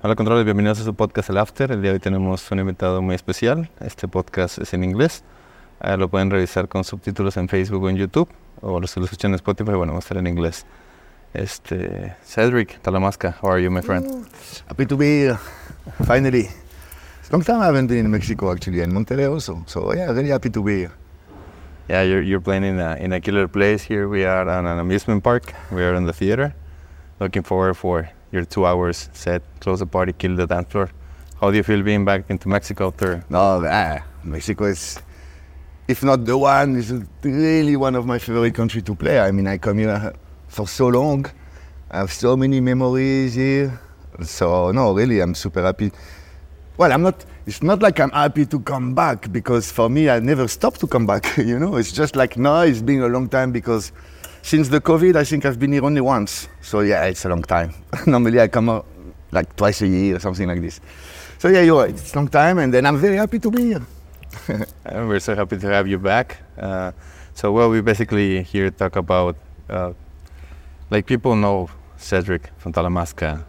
Hola Controles, bienvenidos a su podcast El After. El día de hoy tenemos un invitado muy especial. Este podcast es en inglés. Uh, lo pueden revisar con subtítulos en Facebook o en YouTube. O los que lo escuchan en Spotify, bueno, va a estar en inglés. Este, Cedric Talamasca, how are you, my friend? Ooh, happy to be here. Finally. It's long time I haven't been in Mexico actually, and Monterrey also. So yeah, really happy to be here. Yeah, you're, you're playing in a, in a killer place here. We are on an amusement park. We are in the theater. Looking forward for your two hours set, close the party, kill the dance floor. How do you feel being back into Mexico after? No, ah, Mexico is, if not the one, is really one of my favorite countries to play. I mean, I come here for so long. I have so many memories here. So no, really, I'm super happy. Well, I'm not. It's not like I'm happy to come back because for me, I never stop to come back. You know, it's just like now it's been a long time because since the COVID, I think I've been here only once. So yeah, it's a long time. Normally, I come out like twice a year or something like this. So yeah, you're right. It's a long time, and then I'm very happy to be here. And we're so happy to have you back. Uh, so, well, we basically here talk about, uh, like people know Cedric from Talamasca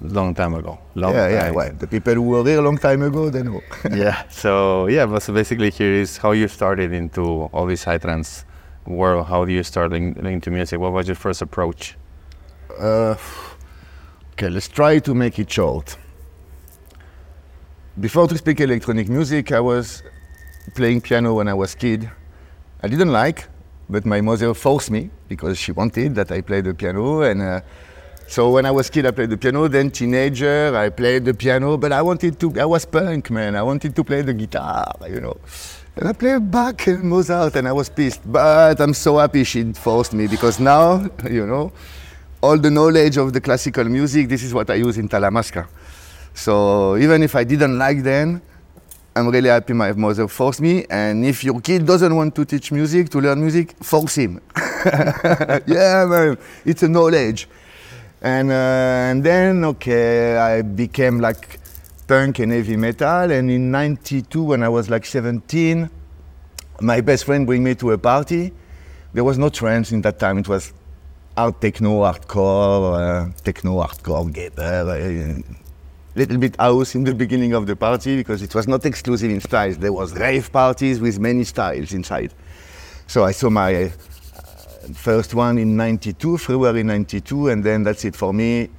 long time ago. Long yeah, yeah. Well, the people who were there a long time ago, they know. yeah. So yeah, but so basically here is how you started into all these high trance world. How do you start in- into music? What was your first approach? Uh, okay, let's try to make it short. Before to speak electronic music, I was playing piano when I was kid. I didn't like, but my mother forced me because she wanted that I play the piano. And uh, so when I was kid, I played the piano. Then teenager, I played the piano, but I wanted to. I was punk, man. I wanted to play the guitar, you know. And I played Bach and Mozart, and I was pissed. But I'm so happy she forced me because now, you know, all the knowledge of the classical music, this is what I use in Talamasca. So even if I didn't like then, I'm really happy my mother forced me. And if your kid doesn't want to teach music, to learn music, force him. yeah, man, it's a knowledge. And, uh, and then, okay, I became like punk and heavy metal. And in 92, when I was like 17, my best friend bring me to a party. There was no trance in that time. It was art techno, hardcore, uh, techno, hardcore, gabber, uh, little bit house in the beginning of the party because it was not exclusive in styles. There was rave parties with many styles inside. So I saw my uh, first one in 92, February 92, and then that's it for me.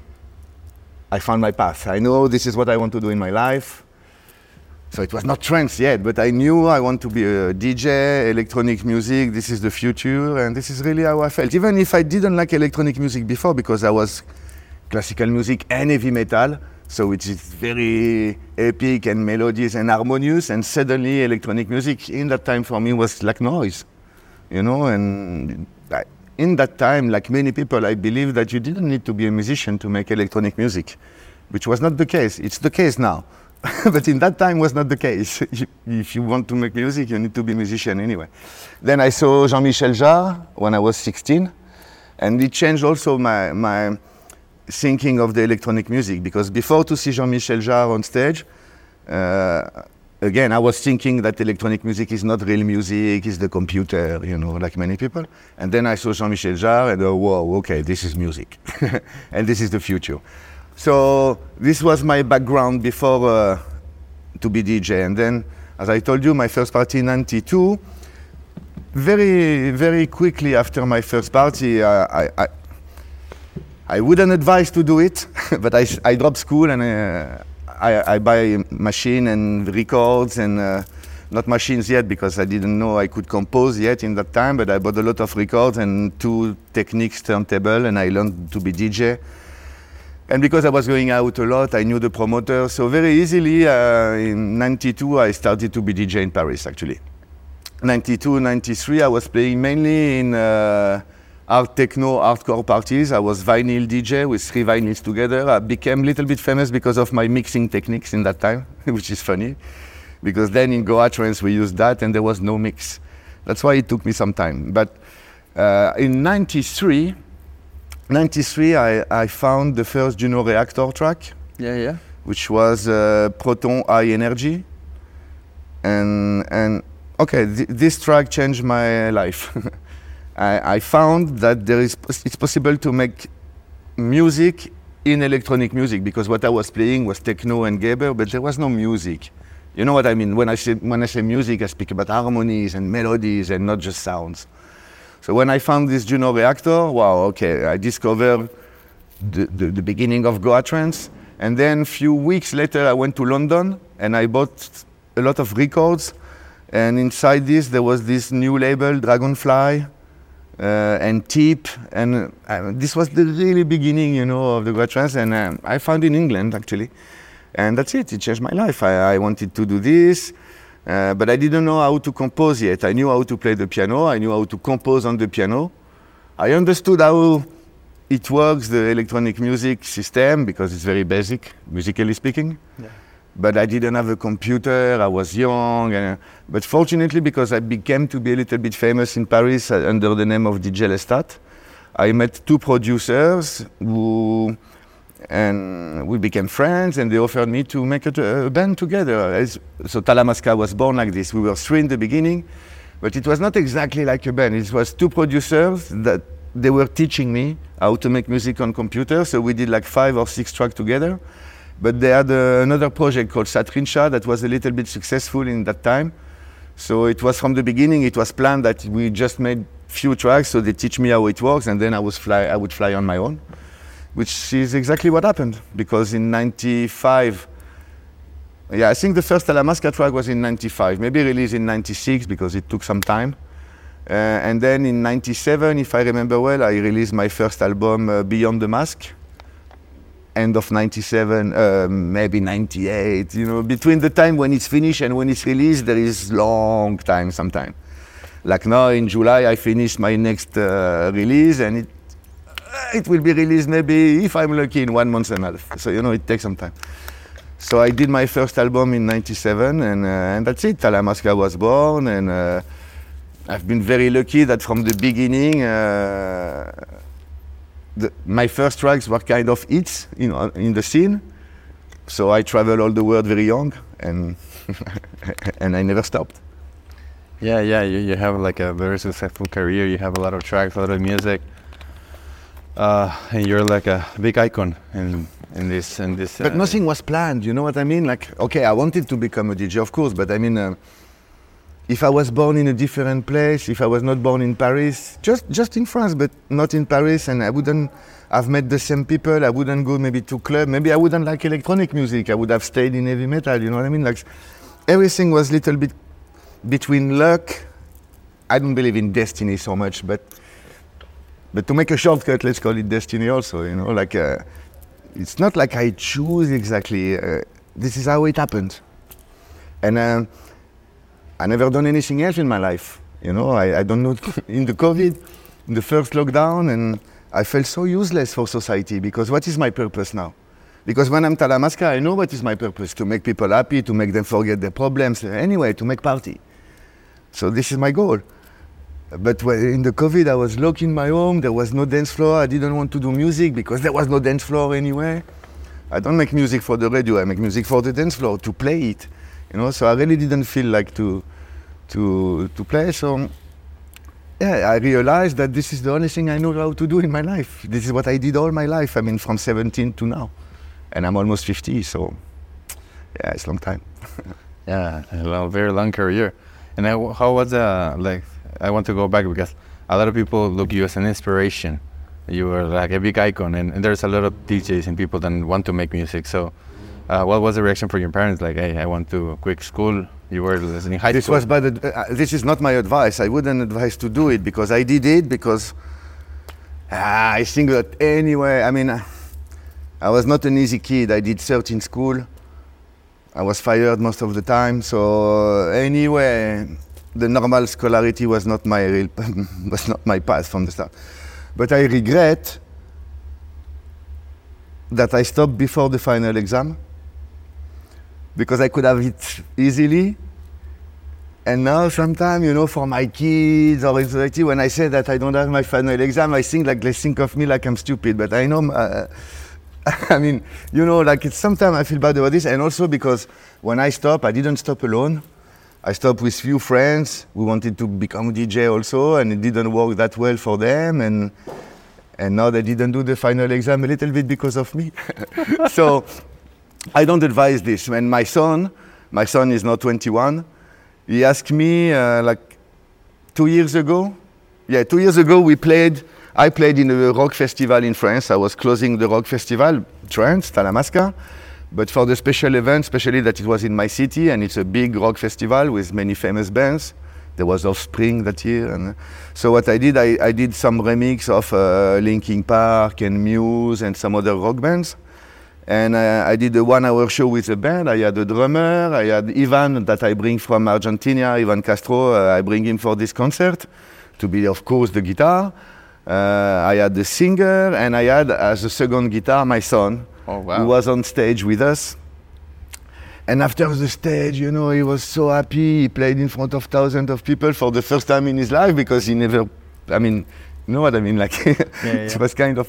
I found my path. I know this is what I want to do in my life. So it was not trance yet, but I knew I want to be a DJ, electronic music, this is the future, and this is really how I felt. Even if I didn't like electronic music before because I was classical music and heavy metal, so which is very epic and melodious and harmonious, and suddenly electronic music in that time for me was like noise, you know, and I- in that time, like many people, I believe that you didn't need to be a musician to make electronic music, which was not the case. It's the case now. but in that time was not the case. If you want to make music, you need to be a musician anyway. Then I saw Jean-Michel Jarre when I was 16, and it changed also my, my thinking of the electronic music because before to see Jean-Michel Jarre on stage, uh, again, I was thinking that electronic music is not real music, it's the computer, you know, like many people. And then I saw Jean-Michel Jarre and, oh, whoa, okay, this is music. and this is the future. So this was my background before uh, to be DJ. And then, as I told you, my first party in 92, very, very quickly after my first party, I, I, I wouldn't advise to do it, but I, I dropped school and uh, I, I buy machine and records and uh, not machines yet because I didn't know I could compose yet in that time, but I bought a lot of records and two Technics turntable and I learned to be DJ. And because I was going out a lot, I knew the promoter. So very easily, uh, in 92, I started to be DJ in Paris, actually. 92, 93, I was playing mainly in uh, art techno, hardcore parties. I was vinyl DJ with three vinyls together. I became a little bit famous because of my mixing techniques in that time, which is funny. Because then in Goa trance we used that and there was no mix. That's why it took me some time. But uh, in 93, 93, I, I found the first Juno Reactor track, Yeah, yeah. which was uh, Proton High Energy. And, and okay, th- this track changed my life. I, I found that there is, it's possible to make music in electronic music because what I was playing was techno and gabber, but there was no music. You know what I mean? When I say when I say music, I speak about harmonies and melodies and not just sounds. So when I found this Juno reactor, wow, okay, I discovered the, the, the beginning of Goa trance. And then a few weeks later, I went to London and I bought a lot of records. And inside this, there was this new label, Dragonfly, uh, and Tip. And uh, this was the really beginning, you know, of the Goa trance. And uh, I found in England, actually. And that's it, it changed my life. I, I wanted to do this. Uh, but I didn't know how to compose yet. I knew how to play the piano. I knew how to compose on the piano. I understood how it works, the electronic music system, because it's very basic, musically speaking. Yeah. But I didn't have a computer, I was young. And, but fortunately, because I became to be a little bit famous in Paris uh, under the name of DJ Lestat, I met two producers who, and we became friends, and they offered me to make a, a band together. As, so Talamasca was born like this. We were three in the beginning, but it was not exactly like a band. It was two producers that they were teaching me how to make music on computer. So we did like five or six tracks together. But they had uh, another project called Satrinsha that was a little bit successful in that time. So it was from the beginning, it was planned that we just made a few tracks, so they teach me how it works, and then I, was fly, I would fly on my own, which is exactly what happened. Because in 95, yeah, I think the first Talamasca track was in 95, maybe released in 96 because it took some time. Uh, and then in 97, if I remember well, I released my first album, uh, Beyond the Mask. End of 97, uh, maybe 98. You know, between the time when it's finished and when it's released, there is long time, sometime. Like now in July, I finished my next uh, release, and it it will be released maybe if I'm lucky in one month and a half. So you know, it takes some time. So I did my first album in '97, and, uh, and that's it. Talamasca was born, and uh, I've been very lucky that from the beginning, uh, the, my first tracks were kind of hits in, in the scene. So I traveled all the world very young, and and I never stopped. Yeah, yeah, you, you have like a very successful career. You have a lot of tracks, a lot of music, uh, and you're like a big icon in in this in this. But uh, nothing was planned. You know what I mean? Like, okay, I wanted to become a DJ, of course, but I mean. Uh, if I was born in a different place, if I was not born in Paris, just just in France, but not in Paris, and I wouldn't have met the same people, I wouldn't go maybe to club, maybe I wouldn't like electronic music, I would have stayed in heavy metal, you know what I mean? Like everything was a little bit between luck. I don't believe in destiny so much, but but to make a shortcut, let's call it destiny also, you know, like uh, it's not like I choose exactly. Uh, this is how it happened, and. Uh, I never done anything else in my life. You know, I, I don't know. in the COVID, in the first lockdown, and I felt so useless for society because what is my purpose now? Because when I'm Talamasca, I know what is my purpose to make people happy, to make them forget their problems, anyway, to make party. So this is my goal. But in the COVID, I was locked in my home. There was no dance floor. I didn't want to do music because there was no dance floor anywhere. I don't make music for the radio. I make music for the dance floor to play it. You know, so I really didn't feel like to to to play. So yeah, I realized that this is the only thing I know how to do in my life. This is what I did all my life. I mean, from 17 to now, and I'm almost 50. So yeah, it's a long time. yeah, a very long career. And I, how was uh, like? I want to go back because a lot of people look you as an inspiration. You were like a big icon, and, and there's a lot of DJs and people that want to make music. So uh, what was the reaction from your parents? Like, hey, I went to a quick school. You were listening high this school. was bad. Uh, this is not my advice. I wouldn't advise to do it because I did it because uh, I think that anyway. I mean, I was not an easy kid. I did 13 school. I was fired most of the time. So anyway, the normal scholarity was not my real was not my path from the start. But I regret that I stopped before the final exam because I could have it easily. And now, sometimes, you know, for my kids or society, when I say that I don't have my final exam, I think like they think of me like I'm stupid. But I know, uh, I mean, you know, like it's sometimes I feel bad about this. And also because when I stop, I didn't stop alone. I stopped with few friends We wanted to become DJ also, and it didn't work that well for them. And And now they didn't do the final exam a little bit because of me. so I don't advise this. When my son, my son is now 21, he asked me uh, like two years ago. Yeah, two years ago we played. I played in a rock festival in France. I was closing the rock festival, Trance, Talamasca. But for the special event, especially that it was in my city and it's a big rock festival with many famous bands, there was Offspring that year. And so what I did, I, I did some remix of uh, Linkin Park and Muse and some other rock bands. And uh, I did a one-hour show with a band. I had a drummer. I had Ivan that I bring from Argentina, Ivan Castro. Uh, I bring him for this concert to be, of course, the guitar. Uh, I had the singer, and I had as a second guitar my son, Oh, wow. who was on stage with us. And after the stage, you know, he was so happy. He played in front of thousands of people for the first time in his life because he never, I mean, you know what I mean? Like, it yeah. was kind of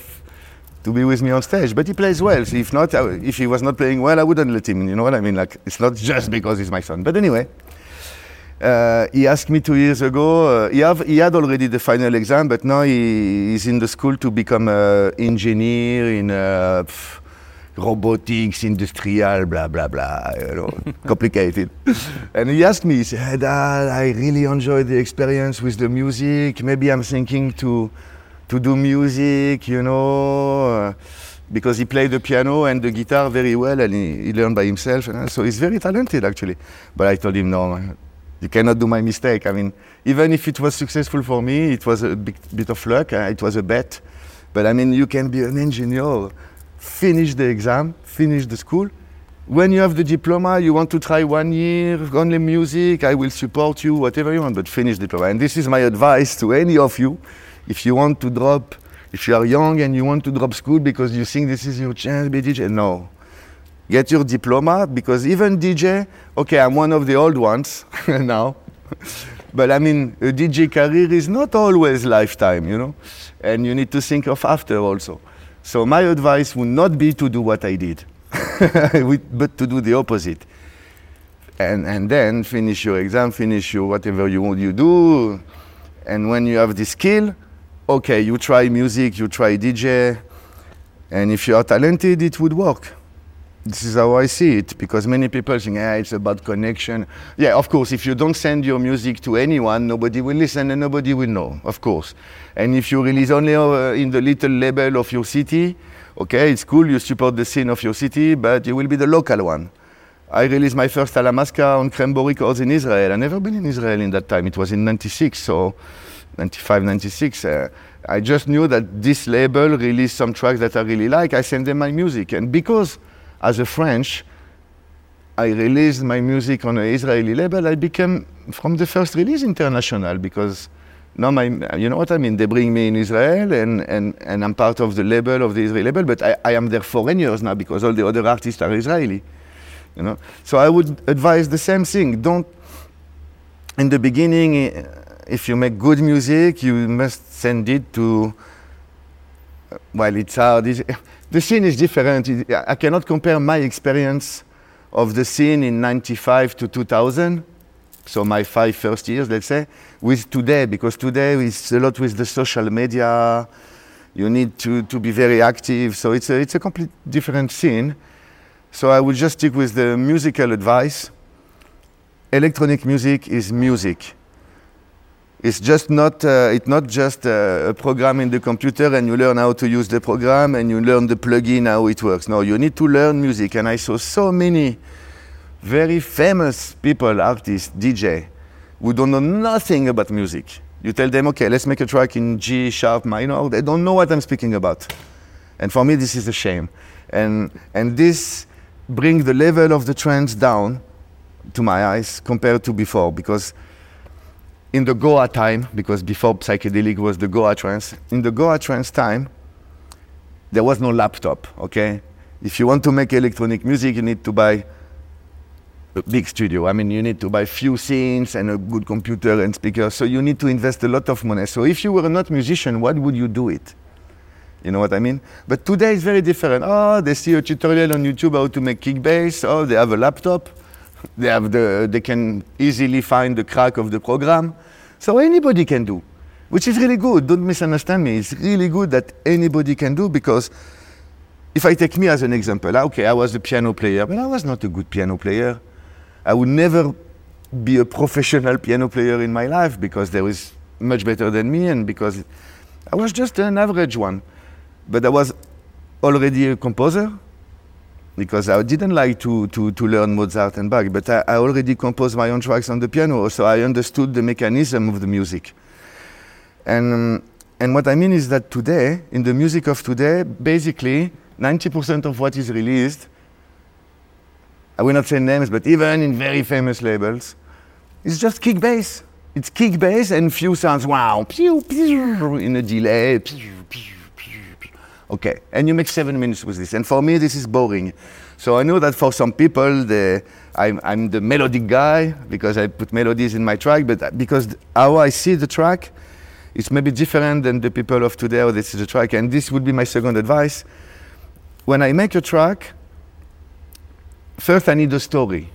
to be with me on stage. But he plays well. So if not, I, if he was not playing well, I wouldn't let him. You know what I mean? Like, it's not just because he's my son. But anyway, uh, he asked me two years ago. Uh, he, have, he had already the final exam, but now he is in the school to become an engineer in uh, pff, robotics, industrial, blah blah blah. You know, complicated. and he asked me. He said, "Dad, I really enjoyed the experience with the music. Maybe I'm thinking to to do music. You know." Uh, because he played the piano and the guitar very well and he, he learned by himself. And so he's very talented actually. But I told him, no, you cannot do my mistake. I mean, even if it was successful for me, it was a big, bit of luck. Uh, it was a bet. But I mean, you can be an engineer, finish the exam, finish the school. When you have the diploma, you want to try one year, only music, I will support you, whatever you want, but finish the diploma. And this is my advice to any of you. If you want to drop, if you are young and you want to drop school because you think this is your chance, be DJ, no get your diploma because even DJ, okay, I'm one of the old ones now, but I mean, a DJ career is not always lifetime, you know, and you need to think of after also. So my advice would not be to do what I did, but to do the opposite. And, and then finish your exam, finish your whatever you want you do, and when you have the skill, okay, you try music, you try DJ, and if you are talented, it would work this is how I see it because many people think, ah, it's about connection. Yeah, of course, if you don't send your music to anyone, nobody will listen and nobody will know, of course. And if you release only uh, in the little label of your city, okay, it's cool, you support the scene of your city, but you will be the local one. I released my first Talamasca on Krembo Records in Israel. i never been in Israel in that time. It was in 96, so 95, 96. Uh, I just knew that this label released some tracks that I really like. I sent them my music. And because as a French, I released my music on an Israeli label. I became from the first release international because now my, you know what I mean? They bring me in Israel and, and, and I'm part of the label of the Israeli label, but I, I am there foreign years now because all the other artists are Israeli. You know? So I would advise the same thing. Don't, in the beginning, if you make good music, you must send it to, uh, well, it's hard. It's, the scene is different. I cannot compare my experience of the scene in 95 to 2000, so my five first years, let's say, with today, because today is a lot with the social media. You need to, to be very active, so it's a, it's a complete different scene. So I would just stick with the musical advice. Electronic music is music. It's just not, uh, it's not just uh, a program in the computer and you learn how to use the program and you learn the plugin how it works. No, you need to learn music. And I saw so many very famous people, artists, DJ, who don't know nothing about music. You tell them, okay, let's make a track in G sharp minor. They don't know what I'm speaking about. And for me, this is a shame. And, and this brings the level of the trance down to my eyes compared to before because in the Goa time, because before psychedelic was the Goa trance, in the Goa trance time, there was no laptop, okay? If you want to make electronic music, you need to buy a big studio. I mean, you need to buy few scenes and a good computer and speakers. So you need to invest a lot of money. So if you were not musician, what would you do it? You know what I mean? But today is very different. Oh, they see a tutorial on YouTube how to make kick bass. Oh, they have a laptop. They, have the, they can easily find the crack of the program. So anybody can do. which is really good. Don't misunderstand me. It's really good that anybody can do because if I take me as an example, ah, okay, I was a piano player, but I was not a good piano player. I would never be a professional piano player in my life because there was much better than me and because I was just an average one. But I was already a composer because I didn't like to, to, to learn Mozart and Bach, but I, I already composed my own tracks on the piano, so I understood the mechanism of the music. And, and what I mean is that today, in the music of today, basically 90% of what is released, I will not say names, but even in very famous labels, is just kick bass. It's kick bass and few sounds, wow, pew, pew, in a delay, pew, pew. Okay, and you make seven minutes with this. And for me, this is boring. So I know that for some people, the, I'm, I'm the melodic guy because I put melodies in my track, but because how I see the track, it's maybe different than the people of today how they see the track. And this would be my second advice. When I make a track, first I need a story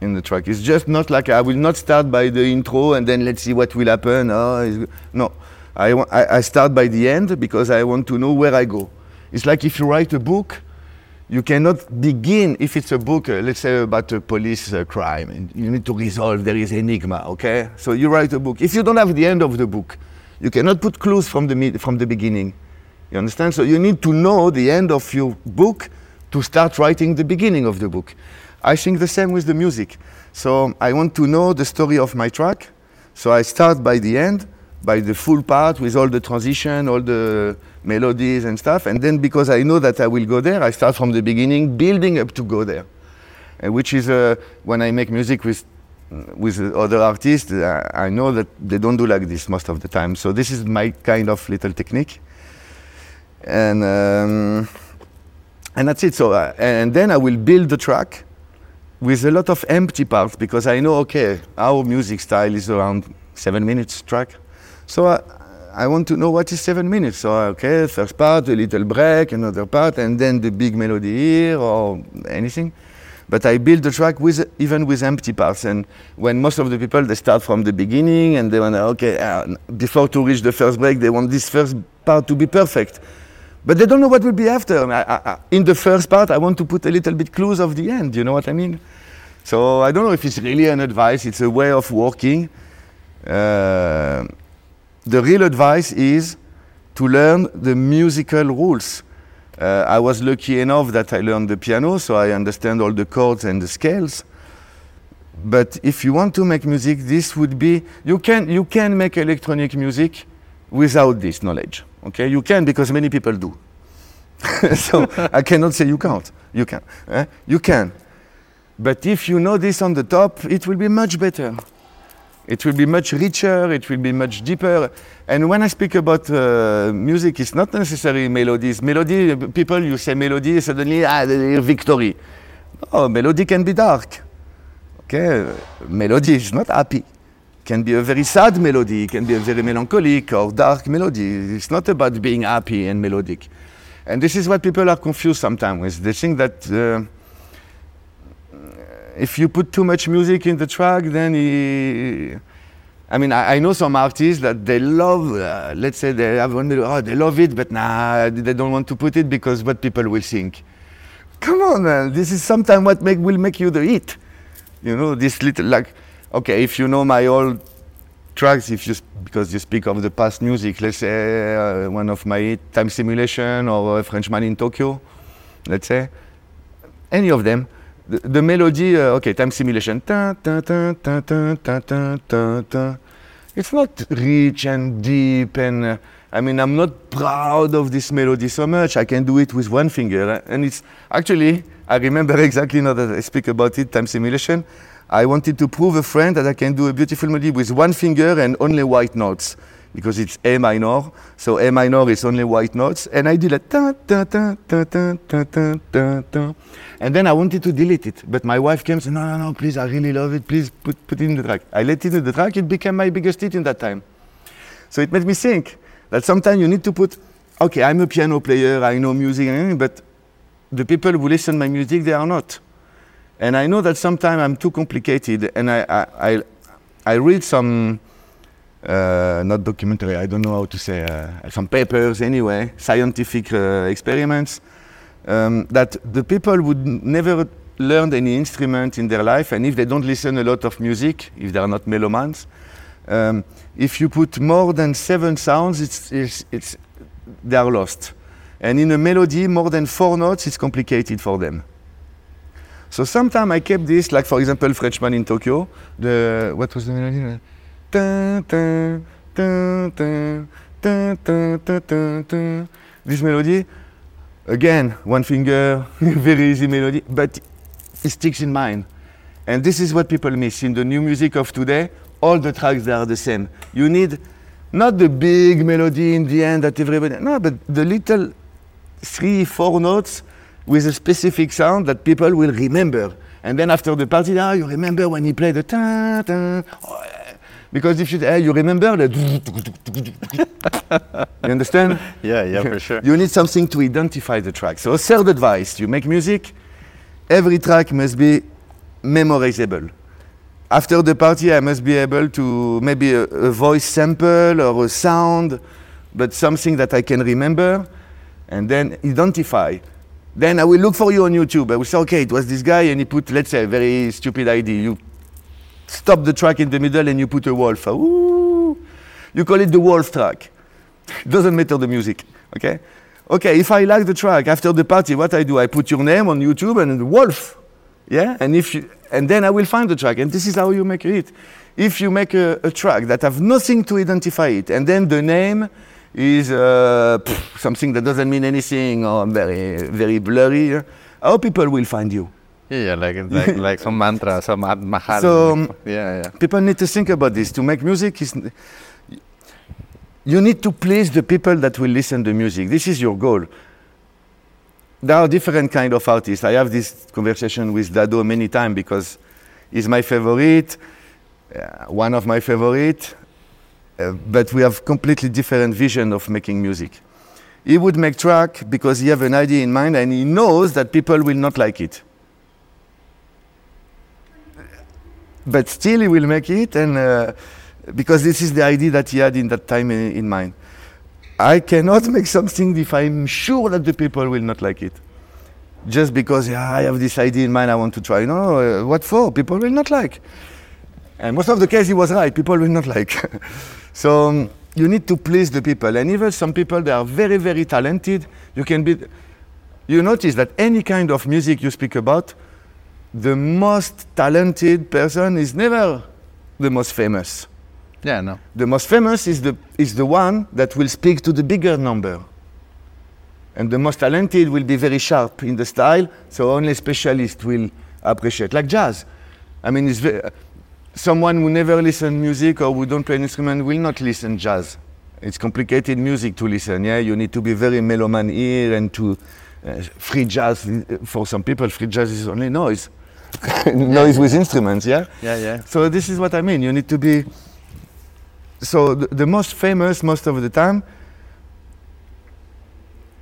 in the track. It's just not like I will not start by the intro and then let's see what will happen. Oh, no, I, I, start by the end because I want to know where I go. It's like if you write a book, you cannot begin if it's a book, uh, let's say about a police uh, crime, you need to resolve. There is enigma, okay? So you write a book. If you don't have the end of the book, you cannot put clues from the mid, from the beginning. You understand? So you need to know the end of your book to start writing the beginning of the book. I think the same with the music. So I want to know the story of my track. So I start by the end, by the full part with all the transition, all the melodies and stuff. And then because I know that I will go there, I start from the beginning, building up to go there. Uh, which is uh, when I make music with with other artists, uh, I know that they don't do like this most of the time. So this is my kind of little technique. And um, and that's it. So uh, and then I will build the track with a lot of empty parts because I know okay our music style is around seven minutes track. So I, I want to know what is seven minutes. So okay, first part, a little break, another part, and then the big melody here or anything. But I build the track with even with empty parts. And when most of the people they start from the beginning and they want okay uh, before to reach the first break they want this first part to be perfect. But they don't know what will be after. I, I, in the first part, I want to put a little bit clues of the end. You know what I mean? So I don't know if it's really an advice. It's a way of working. Uh, the real advice is to learn the musical rules. Uh, I was lucky enough that I learned the piano, so I understand all the chords and the scales. But if you want to make music, this would be you can you can make electronic music without this knowledge. Okay, you can because many people do. so I cannot say you can't. You can. Eh? You can. But if you know this on the top, it will be much better. It will be much richer, it will be much deeper. And when I speak about uh, music, it's not necessarily melodies. Melody, people, you say melody, suddenly, ah, victory. Oh, melody can be dark. Okay, melody is not happy. Can be a very sad melody, can be a very melancholic or dark melody. It's not about being happy and melodic. And this is what people are confused sometimes with. They think that uh, if you put too much music in the track, then he, I mean, I, I, know some artists that they love, uh, let's say they have one, oh, they love it, but nah, they don't want to put it because what people will think. Come on, man, this is sometimes what make, will make you the hit. You know, this little, like, okay, if you know my old tracks, if you, because you speak of the past music, let's say uh, one of my Time Simulation or Frenchman in Tokyo, let's say, any of them, the, the melody, uh, okay, time simulation. It's not rich and deep, and uh, I mean, I'm not proud of this melody so much. I can do it with one finger, and it's actually, I remember exactly now that I speak about it, time simulation. I wanted to prove a friend that I can do a beautiful melody with one finger and only white notes because it's A minor. So A minor is only white notes. And I did a ta ta ta ta ta ta ta ta ta. And then I wanted to delete it. But my wife came and said, no, no, no, please, I really love it. Please put, put it in the track. I let it in the track. It became my biggest hit in that time. So it made me think that sometimes you need to put, okay, I'm a piano player, I know music, but the people who listen to my music, they are not. And I know that sometimes I'm too complicated and I, I, I, I read some uh, not documentary, I don't know how to say, uh, some papers anyway, scientific uh, experiments, um, that the people would never learn any instrument in their life, and if they don't listen a lot of music, if they are not melomans, um, if you put more than seven sounds, it's, it's, it's, they are lost. And in a melody, more than four notes, it's complicated for them. So sometimes I kept this, like for example, Frenchman in Tokyo. The what was the melody? This melody, again, one finger, very easy melody, but it sticks in mind. And this is what people miss in the new music of today. All the tracks are the same. You need not the big melody in the end that everybody no, but the little three, four notes with a specific sound that people will remember. And then after the party, now you remember when he played the ta ta. Oh, because if you, you remember the. you understand? Yeah, yeah, for sure. you need something to identify the track. So, third advice you make music, every track must be memorizable. After the party, I must be able to maybe a, a voice sample or a sound, but something that I can remember and then identify. Then I will look for you on YouTube. I will say, okay, it was this guy, and he put, let's say, a very stupid idea. You stop the track in the middle and you put a wolf. Ooh. You call it the wolf track. Doesn't matter the music, okay? Okay, if I like the track after the party, what I do? I put your name on YouTube and the wolf, yeah? And if you, and then I will find the track, and this is how you make it. If you make a, a track that have nothing to identify it, and then the name is uh, pff, something that doesn't mean anything or very very blurry, how people will find you? Yeah, yeah, like like like some mantra, some mahal. So, um, yeah, yeah. People need to think about this. To make music is you need to please the people that will listen to music. This is your goal. There are different kind of artists. I have this conversation with Dado many times because he's my favorite, uh, one of my favorite, uh, but we have completely different vision of making music. He would make track because he have an idea in mind and he knows that people will not like it. But still he will make it and uh, because this is the idea that he had in that time in, in mind. I cannot make something if I'm sure that the people will not like it. Just because yeah, I have this idea in mind, I want to try. No, uh, what for? People will not like. And most of the case, he was right. People will not like. so um, you need to please the people. And even some people, they are very, very talented. You can be. You notice that any kind of music you speak about, the most talented person is never the most famous. Yeah, no. The most famous is the, is the one that will speak to the bigger number. And the most talented will be very sharp in the style, so only specialists will appreciate. Like jazz. I mean, it's someone who never listen music or who don't play an instrument will not listen jazz. It's complicated music to listen, yeah? You need to be very meloman ear and to uh, free jazz. uh, For some people, free jazz is only noise. noise with instruments, yeah? Yeah, yeah. So this is what I mean. You need to be. So the, the most famous most of the time.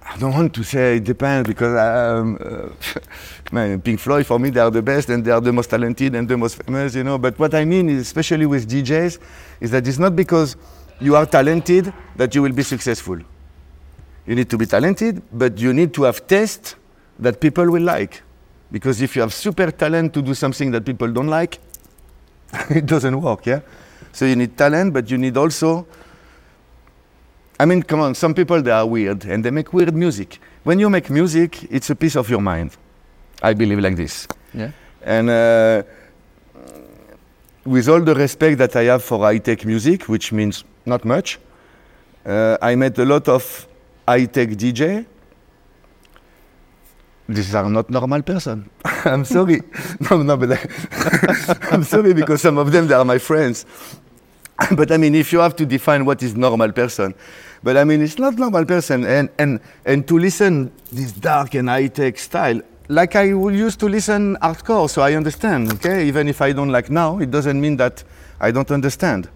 I don't want to say it depends because um, uh, man, Pink Floyd for me they are the best and they are the most talented and the most famous, you know. But what I mean is, especially with DJs, is that it's not because you are talented that you will be successful. You need to be talented, but you need to have taste that people will like. Because if you have super talent to do something that people don't like, it doesn't work, yeah? So you need talent, but you need also. I mean, come on, some people they are weird and they make weird music. When you make music, it's a piece of your mind. I believe like this. Yeah. And uh, with all the respect that I have for high tech music, which means not much, uh, I met a lot of high tech DJ. These are not normal person. I'm sorry. no, no, but I, I'm sorry because some of them they are my friends. but I mean, if you have to define what is normal person, but I mean, it's not normal person, and and and to listen this dark and high tech style, like I will used to listen hardcore, so I understand. Okay, even if I don't like now, it doesn't mean that I don't understand.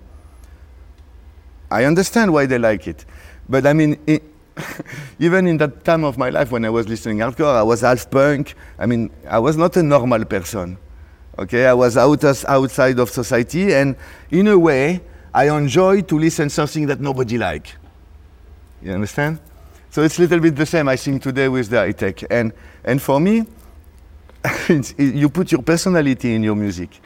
I understand why they like it, but I mean. i even in that time of my life when I was listening hardcore, I was half punk. I mean, I was not a normal person. Okay, I was out outside of society, and in a way, I enjoy to listen something that nobody like. You understand? So it's a little bit the same, I think, today with the high tech. And, and for me, you put your personality in your music.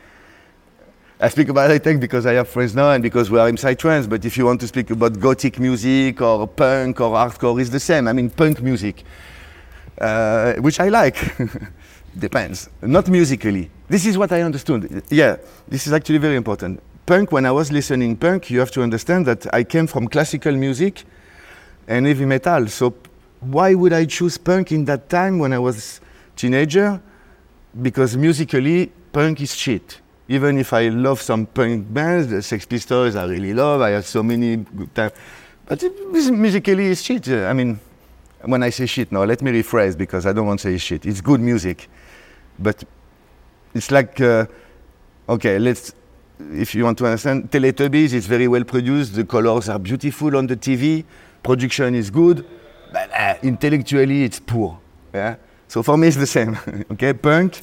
I speak about high tech because I have friends now and because we are inside psytrance. But if you want to speak about gothic music or punk or hardcore, it's the same. I mean, punk music, uh, which I like. Depends. Not musically. This is what I understood. Yeah, this is actually very important. Punk, when I was listening punk, you have to understand that I came from classical music and heavy metal. So why would I choose punk in that time when I was teenager? Because musically, punk is shit. Even if I love some punk bands, the Sex Pistols I really love, I have so many good times. But it, musically, it's shit. I mean, when I say shit, now let me rephrase because I don't want to say shit. It's good music, but it's like, uh, okay, let's. If you want to understand, Teletubbies is very well produced. The colors are beautiful on the TV. Production is good, but uh, intellectually it's poor. Yeah. So for me, it's the same. okay, punk.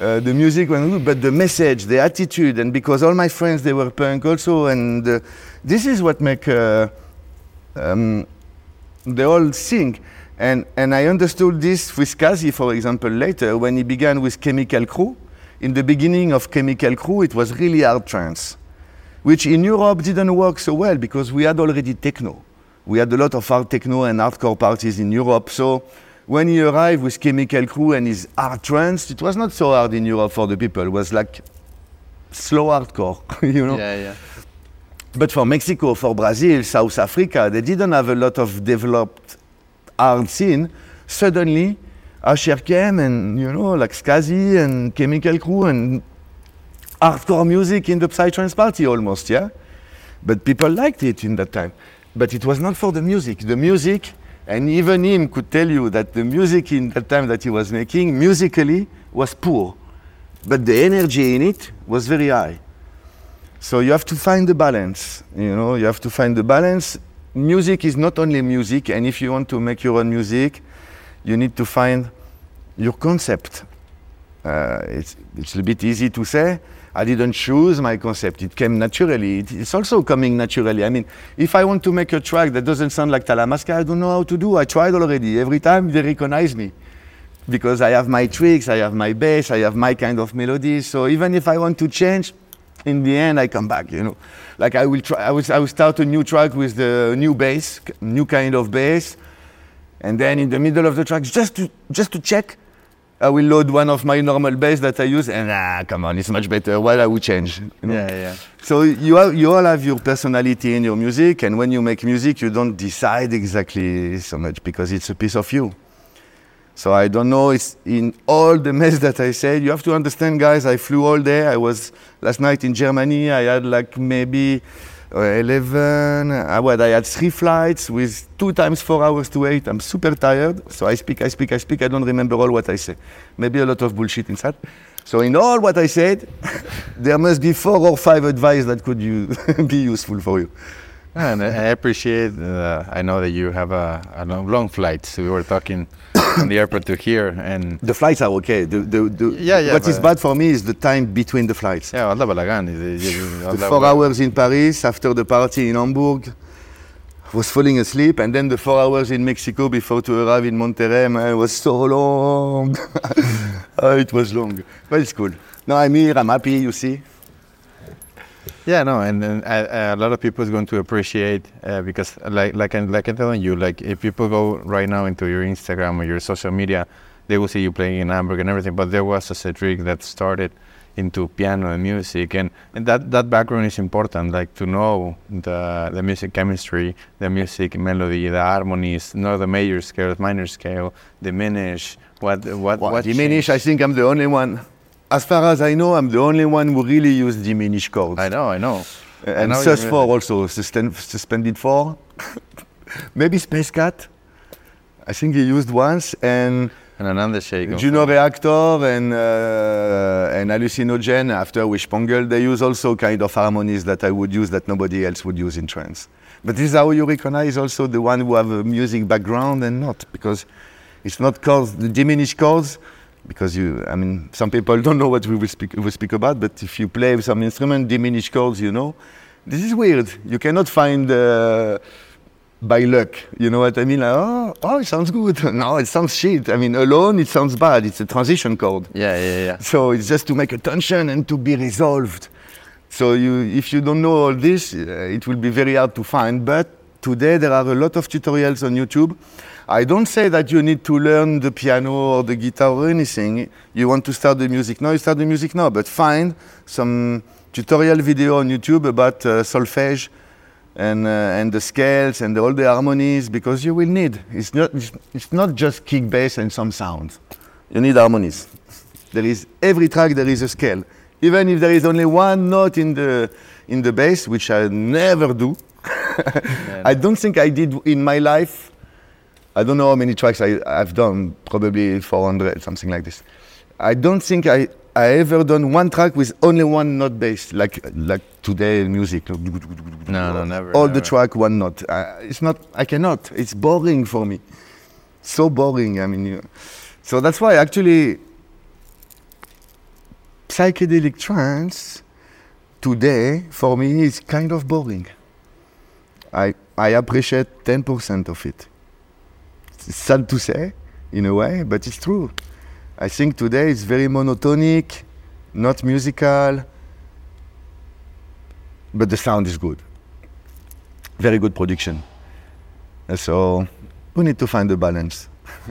Uh, the music, went, but the message, the attitude, and because all my friends they were punk also, and uh, this is what make uh, um, sing. And, and I understood this with Skazi, for example, later when he began with Chemical Crew. In the beginning of Chemical Crew, it was really hard trance, which in Europe didn't work so well because we had already techno. We had a lot of hard techno and hardcore parties in Europe. So when he arrived with Chemical Crew and his hard trance, it was not so hard in Europe for the people. It was like slow hardcore, you know? Yeah, yeah. But for Mexico, for Brazil, South Africa, they didn't have a lot of developed hard scene, suddenly Asher came and, you know, like Skazi and Chemical Crew and hardcore music in the Psytrance party almost, yeah? But people liked it in that time. But it was not for the music. The music, and even him could tell you that the music in that time that he was making, musically, was poor. But the energy in it was very high. So you have to find the balance, you know, you have to find the balance music is not only music, and if you want to make your own music, you need to find your concept. Uh, it's, it's a bit easy to say. I didn't choose my concept. It came naturally. It, it's also coming naturally. I mean, if I want to make a track that doesn't sound like Talamasca, I don't know how to do. I tried already. Every time they recognize me because I have my tricks, I have my bass, I have my kind of melodies. So even if I want to change, in the end, I come back. You know, like I will try. I will, I will start a new track with the new bass, new kind of bass, and then in the middle of the track, just to just to check, I will load one of my normal bass that I use, and ah, come on, it's much better. Why I would change? You know? Yeah, yeah. So you have, you all have your personality in your music, and when you make music, you don't decide exactly so much because it's a piece of you. So I don't know. It's in all the mess that I said. You have to understand, guys. I flew all day. I was last night in Germany. I had like maybe 11. Uh, what? I had three flights with two times four hours to wait. I'm super tired. So I speak, I speak, I speak. I don't remember all what I say. Maybe a lot of bullshit inside. So in all what I said, there must be four or five advice that could be useful for you. And I appreciate. Uh, I know that you have a, a long, long flight. So we were talking from the airport to here, and the flights are okay. The, the, the yeah, yeah. What is bad for me is the time between the flights. Yeah, Allah balagan. the four hours in Paris after the party in Hamburg. Was falling asleep, and then the four hours in Mexico before to arrive in Monterrey, man, it was so long. oh, it was long, but it's cool. No, I'm here. I'm happy. You see. Yeah, no, and, and uh, a lot of people is going to appreciate uh, because, like, like, I, like I'm telling you, like if people go right now into your Instagram or your social media, they will see you playing in Hamburg and everything. But there was a Cedric that started into piano and music, and, and that that background is important, like to know the the music chemistry, the music melody, the harmonies, know the major scale, minor scale, diminish. What what what? Diminish. I think I'm the only one as far as I know, I'm the only one who really used diminished chords. I know, I know. And sus four also, suspended four. Maybe Space Cat. I think he used once and. And another shake. Juno Reactor and uh, and hallucinogen after with Shpongle, they use also kind of harmonies that I would use that nobody else would use in trance. But this is how you recognize also the one who have a music background and not, because it's not chords, the diminished chords because you, I mean, some people don't know what we will speak, we speak about, but if you play some instrument, diminished chords, you know, this is weird. You cannot find uh, by luck. You know what I mean? Like, oh, oh, it sounds good. no, it sounds shit. I mean, alone it sounds bad. It's a transition chord. Yeah, yeah, yeah. So it's just to make a tension and to be resolved. So you, if you don't know all this, uh, it will be very hard to find. But today there are a lot of tutorials on YouTube. I don't say that you need to learn the piano or the guitar or anything. You want to start the music now, you start the music now. But find some tutorial video on YouTube about uh, solfege and, uh, and the scales and all the harmonies because you will need. It's not, it's not just kick bass and some sounds. You need harmonies. There is every track there is a scale. Even if there is only one note in the in the bass, which I never do. I don't think I did in my life. I don't know how many tracks I, I've done, probably 400, something like this. I don't think I, I ever done one track with only one note bass, like like today music. No, no, never. All never. the track, one note. Uh, it's not. I cannot. It's boring for me. So boring. I mean, you, so that's why actually psychedelic trance today for me is kind of boring. I I appreciate ten percent of it. Sad to say, in a way, but it's true. I think today it's very monotonic, not musical, but the sound is good. Very good production. So we need to find a balance.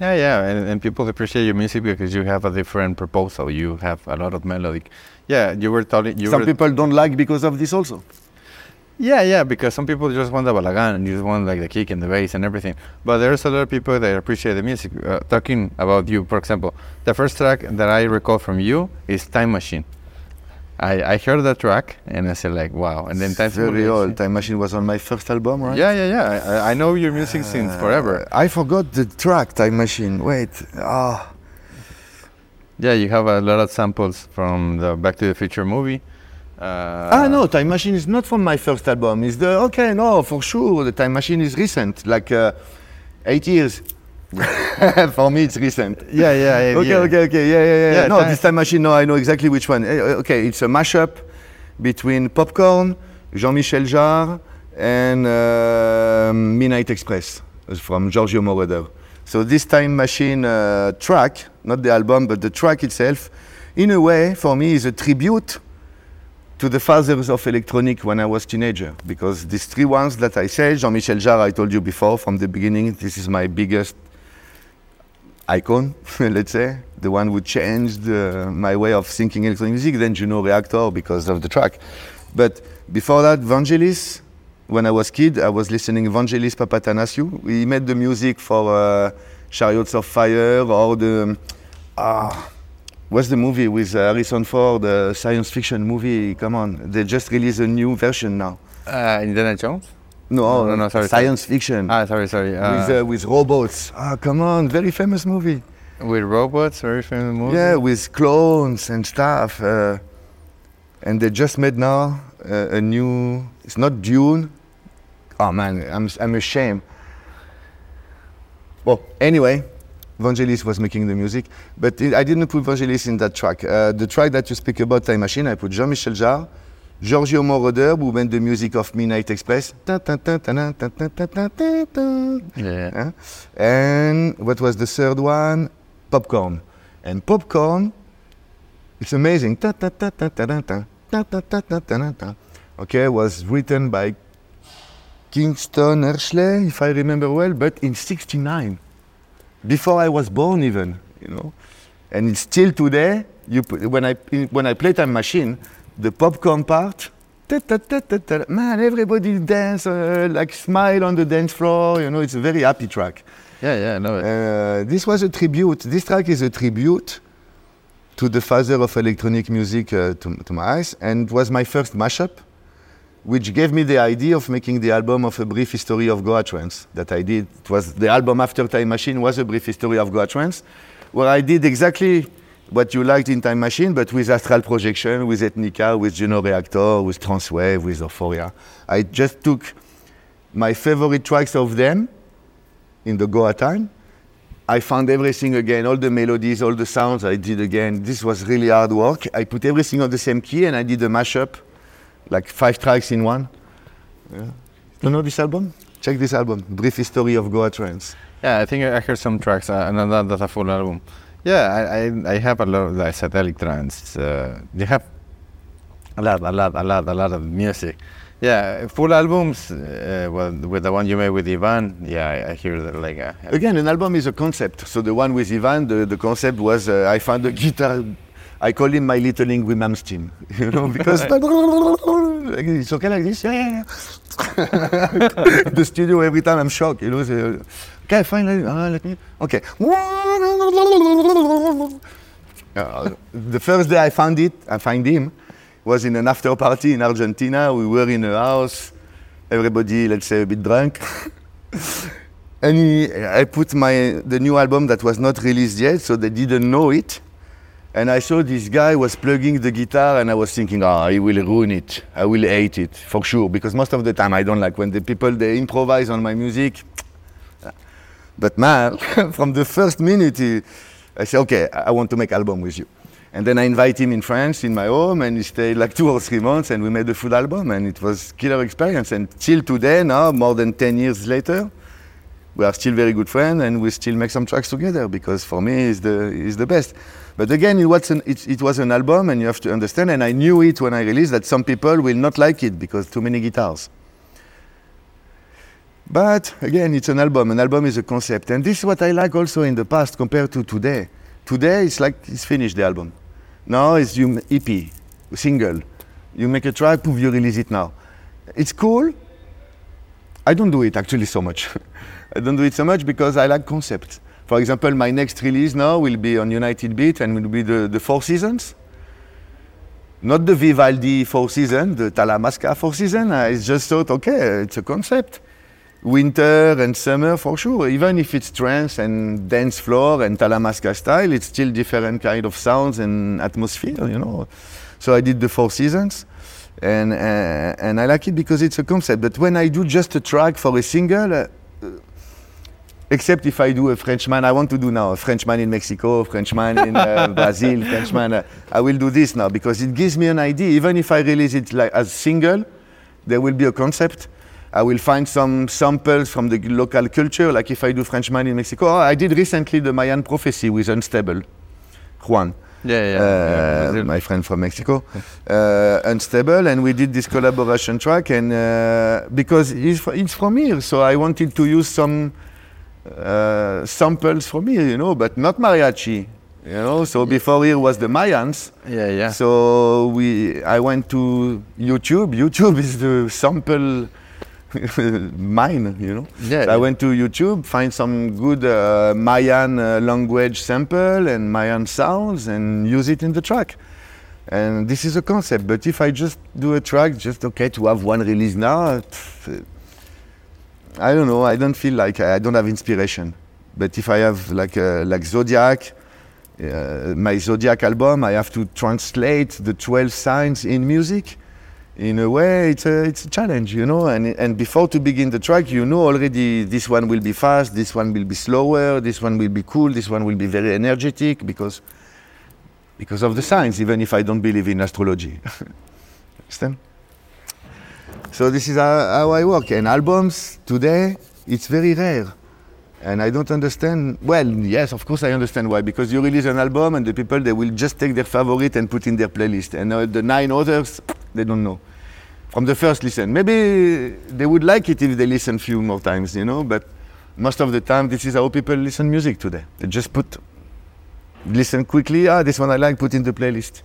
Yeah, yeah, and, and people appreciate your music because you have a different proposal. You have a lot of melodic. Yeah, you were telling you Some were, people don't like because of this also. Yeah, yeah, because some people just want the balagan and you just want like the kick and the bass and everything. But there's a lot of people that appreciate the music. Uh, talking about you, for example, the first track that I recall from you is Time Machine. I, I heard that track and I said like, wow. And then Time very Machine- old. Time Machine was on my first album, right? Yeah, yeah, yeah. I, I know your music since forever. I forgot the track Time Machine. Wait. Ah. Yeah, you have a lot of samples from the Back to the Future movie. Uh, ah no, Time Machine is not from my first album. It's the okay, no, for sure. The Time Machine is recent, like uh, eight years. for me, it's recent. Yeah, yeah, yeah. Okay, yeah. okay, okay. Yeah, yeah, yeah. Yeah, no, Time- this Time Machine. No, I know exactly which one. Eh, Okay, it's a mashup between Popcorn, Jean-Michel Jarre, and uh, Midnight Express from Giorgio Moroder. So this Time Machine uh, track, not the album, but the track itself, in a way, for me, is a tribute to the fathers of electronic when I was teenager. Because these three ones that I said, Jean-Michel Jarre, I told you before from the beginning, this is my biggest icon, let's say, the one who changed uh, my way of thinking electronic music, then Juno Reactor because of the track. But before that, Vangelis, when I was kid, I was listening Vangelis Papathanassiou. He made the music for uh, Chariots of Fire or the, ah, what's the movie with uh, Harrison Ford, the science fiction movie, come on, they just released a new version now. Uh, Indiana Jones? No, No, no, sorry, science fiction. Ah, sorry, sorry. Uh, with, uh, with robots. Ah, come on, very famous movie. with robots, very famous movie. Yeah, with clones and stuff. Uh, and they just made now uh, a new. It's not Dune. Oh man, I'm I'm ashamed. Well, anyway, Vangelis was making the music, but it, I didn't put Vangelis in that track. Uh, the track that you speak about, Time Machine, I put Jean-Michel Jarre, Giorgio Moroder, who made the music of Midnight Express. Yeah. And what was the third one? Popcorn. And Popcorn, it's amazing. Okay, was written by Kingston Hershey, if I remember well, but in 69 before I was born even, you know. And it's still today, you put, when, I, when I play Time Machine, the popcorn part, ta, ta, ta, man, everybody dance, uh, like smile on the dance floor, you know, it's a very happy track. Yeah, yeah, I know it. Uh, this was a tribute. This track is a tribute to the father of electronic music, uh, to, to my eyes, and was my first mashup, which gave me the idea of making the album of a brief history of Goa trance that I did. It was the album after Time Machine was a brief history of Goa trance, where I did exactly what you liked in Time Machine, but with astral projection, with Ethnica, with Juno Reactor, with Transwave, with Euphoria. I just took my favorite tracks of them in the Goa time. I found everything again, all the melodies, all the sounds I did again. This was really hard work. I put everything on the same key and I did a mashup like five tracks in one. Yeah. You know this album? Check this album, Brief History of Goa Trance. Yeah, I think I heard some tracks, uh, and that, that's a full album. Yeah, I, I, I have a lot of the psychedelic trance. Uh, they have a lot, a lot, a lot, a lot of music. Yeah, full albums uh, well, with the one you made with Ivan. Yeah, I, I hear that like uh, Again, an album is a concept. So the one with Ivan, the, the concept was uh, I found a guitar. I call him my little Yngwie Malmsteen, you know, because it's okay like this. Yeah, yeah, yeah. the studio every time I'm shocked, you know. So, okay, fine. Let, uh, let me. Okay. Uh, the first day I found it, I find him, was in an after party in Argentina. We were in a house, everybody, let's say, a bit drunk. and he, I put my the new album that was not released yet, so they didn't know it. And I saw this guy was plugging the guitar, and I was thinking, ah, he will ruin it. I will hate it for sure, because most of the time I don't like when the people they improvise on my music. But man, from the first minute, he, I said, okay, I want to make album with you. And then I invite him in France in my home, and he stayed like two or three months, and we made a full album, and it was killer experience. And till today, now more than 10 years later, we are still very good friends, and we still make some tracks together because for me, it's the, it's the best. But again, it was, an, it, it was an album, and you have to understand, and I knew it when I released that some people will not like it because too many guitars. But again, it's an album. An album is a concept. And this is what I like also in the past compared to today. Today, it's like it's finished, the album. Now it's you EP, single. You make a track, poof, you release it now. It's cool. I don't do it actually so much. I don't do it so much because I like concepts. For example, my next release now will be on United Beat and will be the, the Four Seasons. Not the Vivaldi Four Seasons, the Talamasca Four Seasons. I just thought, okay, it's a concept. Winter and summer for sure. Even if it's trance and dance floor and Talamasca style, it's still different kind of sounds and atmosphere, you know. So I did the Four Seasons. And, uh, and I like it because it's a concept. But when I do just a track for a single, uh, except if I do a Frenchman, I want to do now a Frenchman in Mexico, Frenchman in uh, Brazil, Frenchman. Uh, I will do this now because it gives me an idea. Even if I release it like as single, there will be a concept. I will find some samples from the local culture, like if I do Frenchman in Mexico. Oh, I did recently the Mayan prophecy with Unstable, Juan. Yeah, yeah. Uh, yeah my friend from Mexico, uh, Unstable, and we did this collaboration track, and uh, because it's, it's from here, so I wanted to use some uh, samples from here, you know, but not mariachi, you know. So before here was the Mayans. Yeah, yeah. So we, I went to YouTube. YouTube is the sample mine, you know. Yeah, So I went to YouTube, find some good uh, Mayan uh, language sample and Mayan sounds, and use it in the track. And this is a concept. But if I just do a track, just okay to have one release now, pff, I don't know. I don't feel like I don't have inspiration. But if I have like uh, like Zodiac, uh, my Zodiac album, I have to translate the 12 signs in music. In a way, it's a, it's a challenge, you know. And, and before to begin the track, you know already this one will be fast, this one will be slower, this one will be cool, this one will be very energetic because, because of the signs, even if I don't believe in astrology. Understand? So this is how, I work. And albums today, it's very rare. And I don't understand. Well, yes, of course I understand why. Because you release an album and the people they will just take their favorite and put in their playlist, and uh, the nine others they don't know. From the first listen, maybe they would like it if they listen few more times, you know. But most of the time, this is how people listen music today. They just put, listen quickly. Ah, this one I like. Put in the playlist.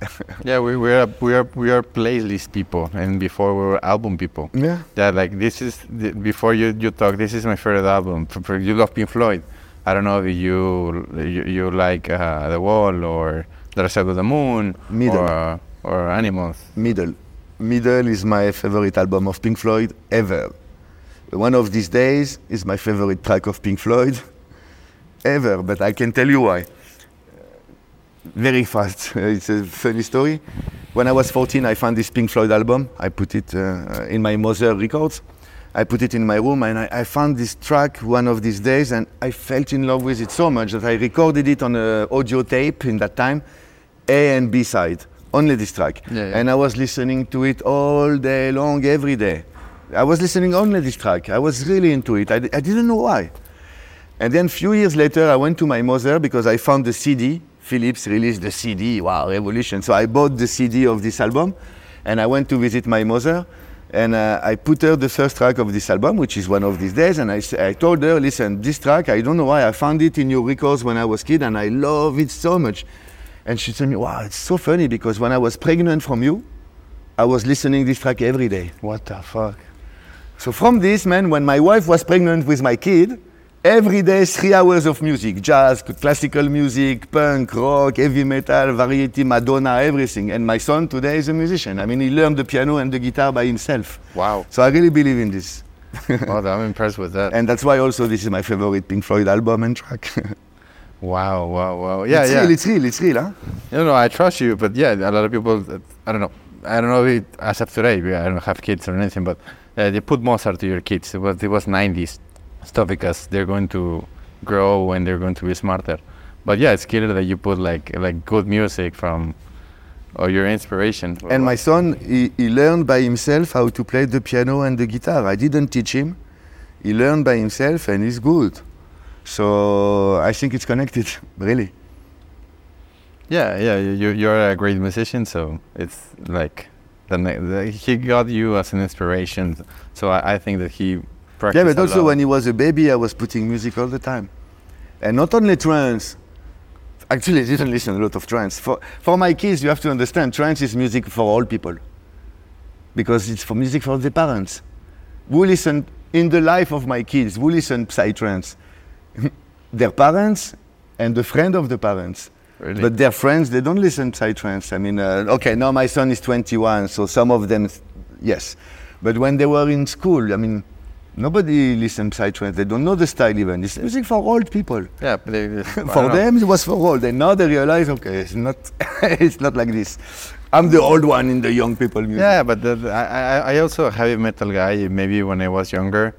yeah, we, we are we are we are playlist people, and before we were album people. Yeah. Yeah, like this is the, before you you talk. This is my favorite album. You love Pink Floyd. I don't know if you you, you like uh, The Wall or The Side of the Moon Meddle. or or Animals. Meddle. Meddle is my favorite album of Pink Floyd ever. One of these days is my favorite track of Pink Floyd ever, but I can tell you why. Very fast. it's a funny story. When I was 14, I found this Pink Floyd album. I put it uh, in my Mother Records. I put it in my room and I, I found this track one of these days and I felt in love with it so much that I recorded it on a audio tape in that time, A and B side. only this track. Yeah, yeah. And I was listening to it all day long, every day. I was listening only this track. I was really into it. I didn't know why. And then a few years later, I went to my mother because I found the CD. Philips released the CD. Wow, revolution. So I bought the CD of this album and I went to visit my mother. And uh, I put her the first track of this album, which is one of these days. And I, I, told her, listen, this track, I don't know why, I found it in your records when I was kid and I love it so much. And she told me, wow, it's so funny because when I was pregnant from you, I was listening this track every day. What the fuck? So from this, man, when my wife was pregnant with my kid, every day three hours of music, jazz, classical music, punk, rock, heavy metal, variety, Madonna, everything. And my son today is a musician. I mean, he learned the piano and the guitar by himself. Wow. So I really believe in this. wow, I'm impressed with that. And that's why also this is my favorite Pink Floyd album and track. wow, wow, wow. Yeah, it's yeah. real, it's real, it's real, huh? No, no, I trust you, but yeah, a lot of people, uh, I don't know, I don't know if it, as of today, we- I don't have kids or anything, but uh, they put Mozart to your kids. It was it was 90s stuff because they're going to grow and they're going to be smarter. But yeah, it's clear that you put like like good music from or your inspiration. And my son, he, he learned by himself how to play the piano and the guitar. I didn't teach him. He learned by himself and he's good. So I think it's connected, really. yeah, yeah, you you're a great musician, so it's like the, the he got you as an inspiration. So I, I think that he Yeah, but also when he was a baby, I was putting music all the time. And not only trance. Actually, I didn't listen a lot of trance. For, for my kids, you have to understand, trance is music for all people. Because it's for music for the parents. Who listen, in the life of my kids, who listen psytrance? Their parents and the friend of the parents. Really? But their friends, they don't listen psytrance. I mean, uh, okay, now my son is 21, so some of them, yes. But when they were in school, I mean, nobody listened psytrance. They don't know the style even. It's music for old people. yeah, they, For them, it was for old. And now they realize, okay, it's not, it's not like this. I'm the old one in the young people music. Yeah, but the, the, I, I also a heavy metal guy. Maybe when I was younger,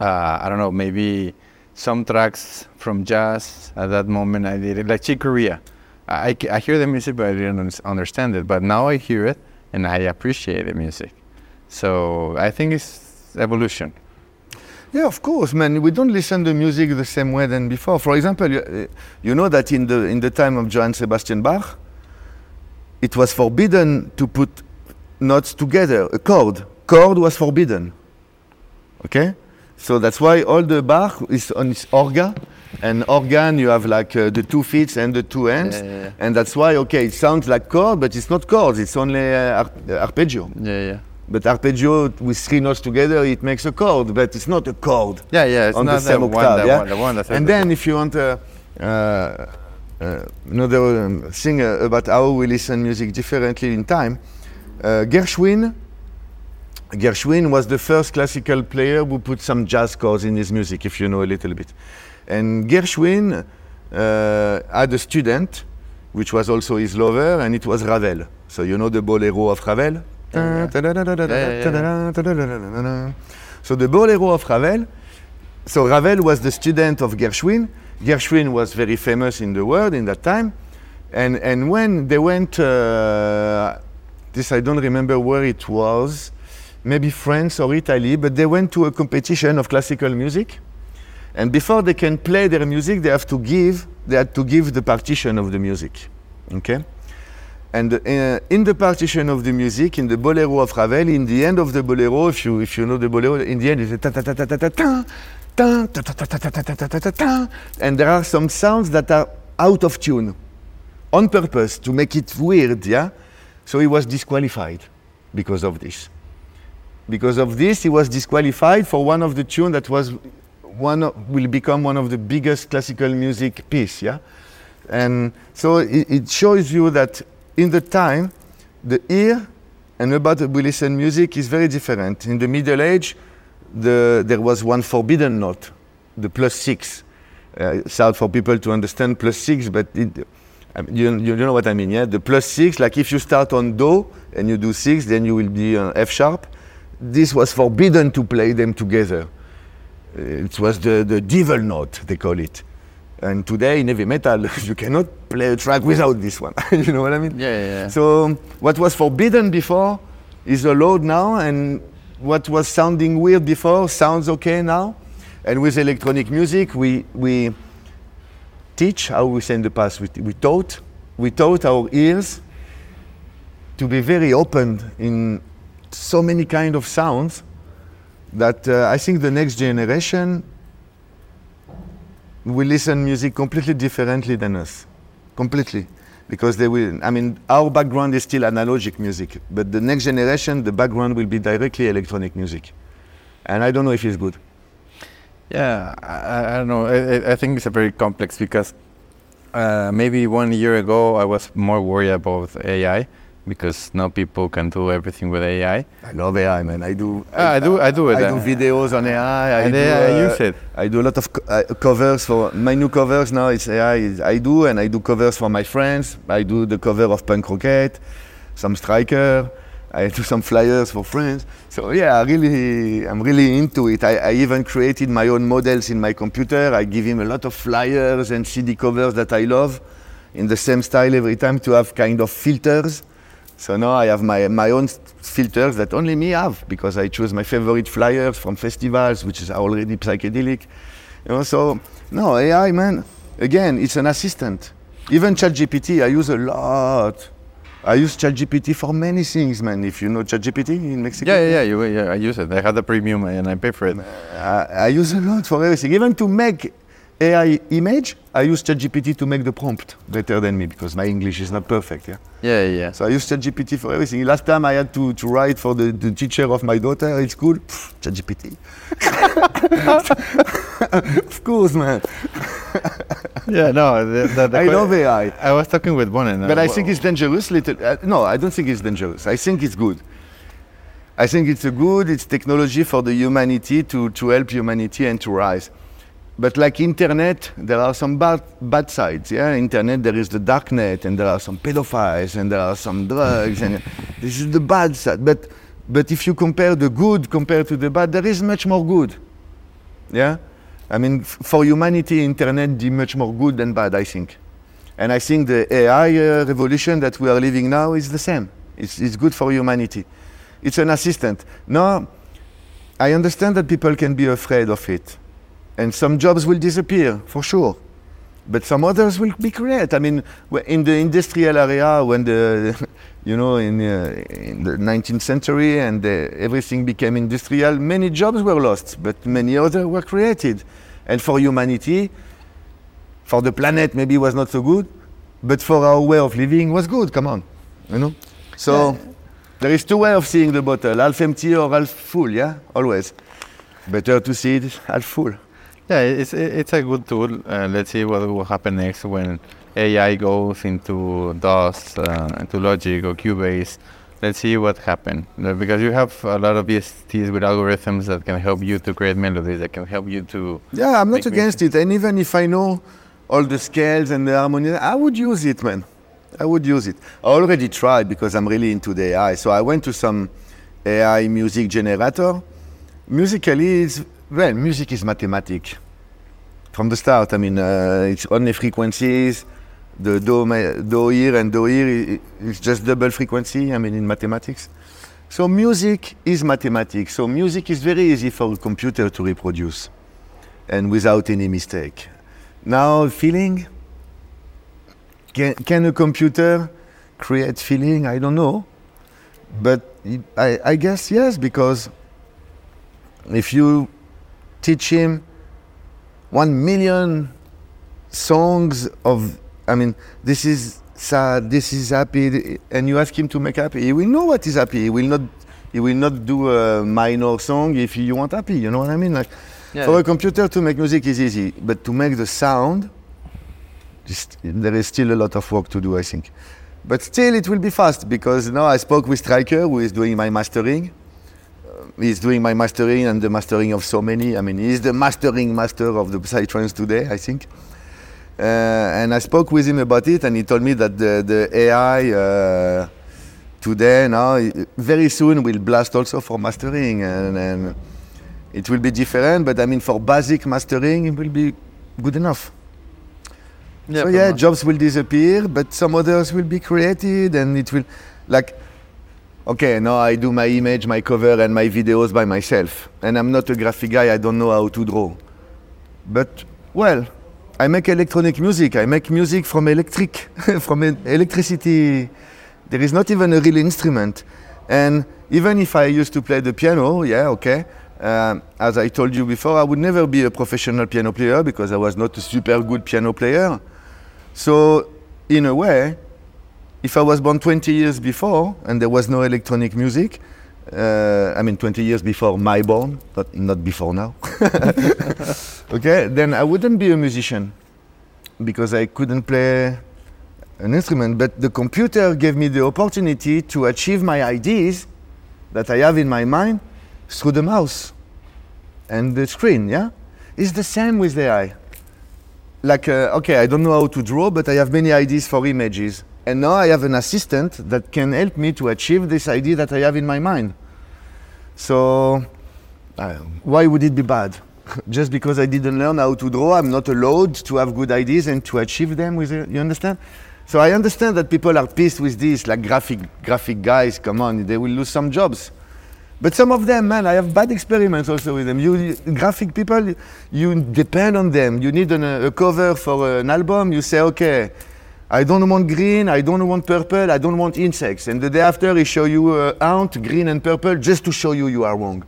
uh, I don't know. Maybe some tracks from jazz at that moment I did it like Chick Corea. I, I hear the music, but I didn't understand it. But now I hear it and I appreciate the music. So I think it's evolution. Yeah, of course, man. We don't listen to music the same way than before. For example, you, you know that in the in the time of Johann Sebastian Bach, it was forbidden to put notes together. A chord, chord was forbidden. Okay, so that's why all the Bach is on his organ. and organ you have like uh, the two feet and the two hands, Yeah, yeah, yeah. and that's why okay, it sounds like chord, but it's not chords. It's only uh, ar- arpeggio. Yeah, yeah, But arpeggio with three notes together, it makes a chord, but it's not a chord yeah, yeah. It's on not the same the one, yeah? one, the one and then if you want uh, uh, uh, another um, thing uh, about how we listen music differently in time, uh, Gershwin. Gershwin was the first classical player who put some jazz chords in his music, if you know a little bit. And Gershwin uh, had a student, which was also his lover, and it was Ravel. So you know the bolero of Ravel. So the bolero of Ravel. So Ravel was the student of Gershwin. Gershwin was very famous in the world in that time, and and when they went, uh, this I don't remember where it was, maybe France or Italy, but they went to a competition of classical music, and before they can play their music, they have to give they had to give the partition of the music, okay. And uh, in the partition of the music, in the bolero of Ravel, in the end of the bolero, if you if you know the bolero, in the end it's a ta ta ta ta ta ta ta ta ta ta ta ta ta ta ta ta ta ta, and there are some sounds that are out of tune, on purpose to make it weird, yeah. So he was disqualified because of this. Because of this, he was disqualified for one of the tune that was one of, will become one of the biggest classical music piece, yeah. And so it, it shows you that in the time, the ear and about listen music is very different. In the Middle Age, the, there was one forbidden note, the plus six. Uh, it's hard for people to understand plus six, but it, you, you know what I mean, yeah? The plus six, like if you start on Do and you do six, then you will be on F sharp. This was forbidden to play them together. Uh, It was the, the devil note, they call it. And today in heavy metal, you cannot play a track without this one. you know what I mean? Yeah, yeah, yeah. So what was forbidden before is allowed now, and what was sounding weird before sounds okay now. And with electronic music, we we teach how we say in the past. We, we taught we taught our ears to be very open in so many kind of sounds that uh, I think the next generation will listen music completely differently than us, completely, because they will. I mean, our background is still analogic music, but the next generation, the background will be directly electronic music, and I don't know if it's good. Yeah, I, I don't know. I, I think it's a very complex because uh, maybe one year ago I was more worried about AI because now people can do everything with AI. I love AI, man. I do. Ah, I do. I do it. I do videos on AI. I do, AI uh, use it. I do a lot of co- uh, covers for my new covers now. It's AI. I do, and I do covers for my friends. I do the cover of Punk Rocket, some Striker. I do some flyers for friends. So yeah, I really, I'm really into it. I, I even created my own models in my computer. I give him a lot of flyers and CD covers that I love, in the same style every time to have kind of filters. So now I have my, my own filters that only me have because I choose my favorite flyers from festivals, which is already psychedelic. You know, so no AI, man. Again, it's an assistant. Even ChatGPT, I use a lot. I use ChatGPT for many things, man. If you know ChatGPT in Mexico, Yeah, yeah, yeah, you, yeah. I use it. I have the premium and I pay for it. Uh, I, I use a lot for everything. Even to make AI image, I use ChatGPT to make the prompt better than me because my English is not perfect. Yeah. Yeah, yeah. yeah. So I use ChatGPT for everything. Last time I had to, to write for the, the teacher of my daughter at school, ChatGPT. of course, man. yeah, no. The, the, the I que- love AI. I was talking with one, and But uh, I think it's dangerous. Little, uh, no, I don't think it's dangerous. I think it's good. I think it's a good. It's technology for the humanity to, to help humanity and to rise. But like internet, there are some bad bad sides. Yeah, internet there is the dark net, and there are some pedophiles, and there are some drugs, and this is the bad side. But but if you compare the good compared to the bad, there is much more good. Yeah, I mean f- for humanity, internet did much more good than bad. I think. And I think the AI uh, revolution that we are living now is the same. It's, it's good for humanity. It's an assistant. Now, I understand that people can be afraid of it. And some jobs will disappear, for sure. But some others will be created. I mean, in the industrial area, when the, you know, in, uh, in the 19th century and everything became industrial, many jobs were lost, but many others were created. And for humanity, for the planet maybe was not so good, but for our way of living was good. Come on, you know. So there is two way of seeing the bottle: half empty or half full. Yeah, always. Better to see it half full. Yeah, it's it's a good tool. Uh, let's see what will happen next when AI goes into DAWs, uh, into Logic or Cubase. Let's see what happens because you have a lot of VSTs with algorithms that can help you to create melodies that can help you to. Yeah, I'm not against it. And even if I know all the scales and the harmonies, I would use it, man. I would use it. I already tried because I'm really into the AI. So I went to some AI music generator. Musically, it's, well, music is mathematics. from the start. I mean, uh, it's only frequencies. The do, do here and do here is just double frequency. I mean, in mathematics. So music is mathematics. So music is very easy for a computer to reproduce, and without any mistake. Now, feeling. Can, can a computer create feeling? I don't know, but I, I guess yes, because if you teach him one million songs of i mean this is sad this is happy and you ask him to make happy. He will know what is happy. He will not he will not do a minor song if you want happy you know what i mean? Like for a computer to make music is easy but to make the sound just, there is still a lot of work to do i think. But still it will be fast because now i spoke with striker who is doing my mastering he's doing my mastering and the mastering of so many. I mean, he's the mastering master of the Psytrance today, I think. Uh, and I spoke with him about it, and he told me that the, the AI uh, today now very soon will blast also for mastering, and, and it will be different. But I mean, for basic mastering, it will be good enough. Yeah, so yeah, jobs will disappear, but some others will be created, and it will, like, okay, now I do my image, my cover, and my videos by myself, and I'm not a graphic guy. I don't know how to draw, but well, I make electronic music. I make music from electric, from electricity. There is not even a real instrument, and even if I used to play the piano, yeah, okay. Um, as I told you before, I would never be a professional piano player because I was not a super good piano player. So, in a way, if I was born 20 years before and there was no electronic music, uh, I mean 20 years before my born, not, not before now, okay, then I wouldn't be a musician because I couldn't play an instrument. But the computer gave me the opportunity to achieve my ideas that I have in my mind through the mouse and the screen, yeah? It's the same with AI like uh, okay i don't know how to draw but i have many ideas for images and now i have an assistant that can help me to achieve this idea that i have in my mind so why would it be bad just because i didn't learn how to draw i'm not allowed to have good ideas and to achieve them with it you understand so i understand that people are pissed with this like graphic graphic guys come on they will lose some jobs but some of them, man, I have bad experiments also with them. You, you- graphic people, you depend on them. You need an, a cover for an album. You say, okay, I don't want green, I don't want purple, I don't want insects. And the day after, he show you uh, ant, green and purple, just to show you you are wrong.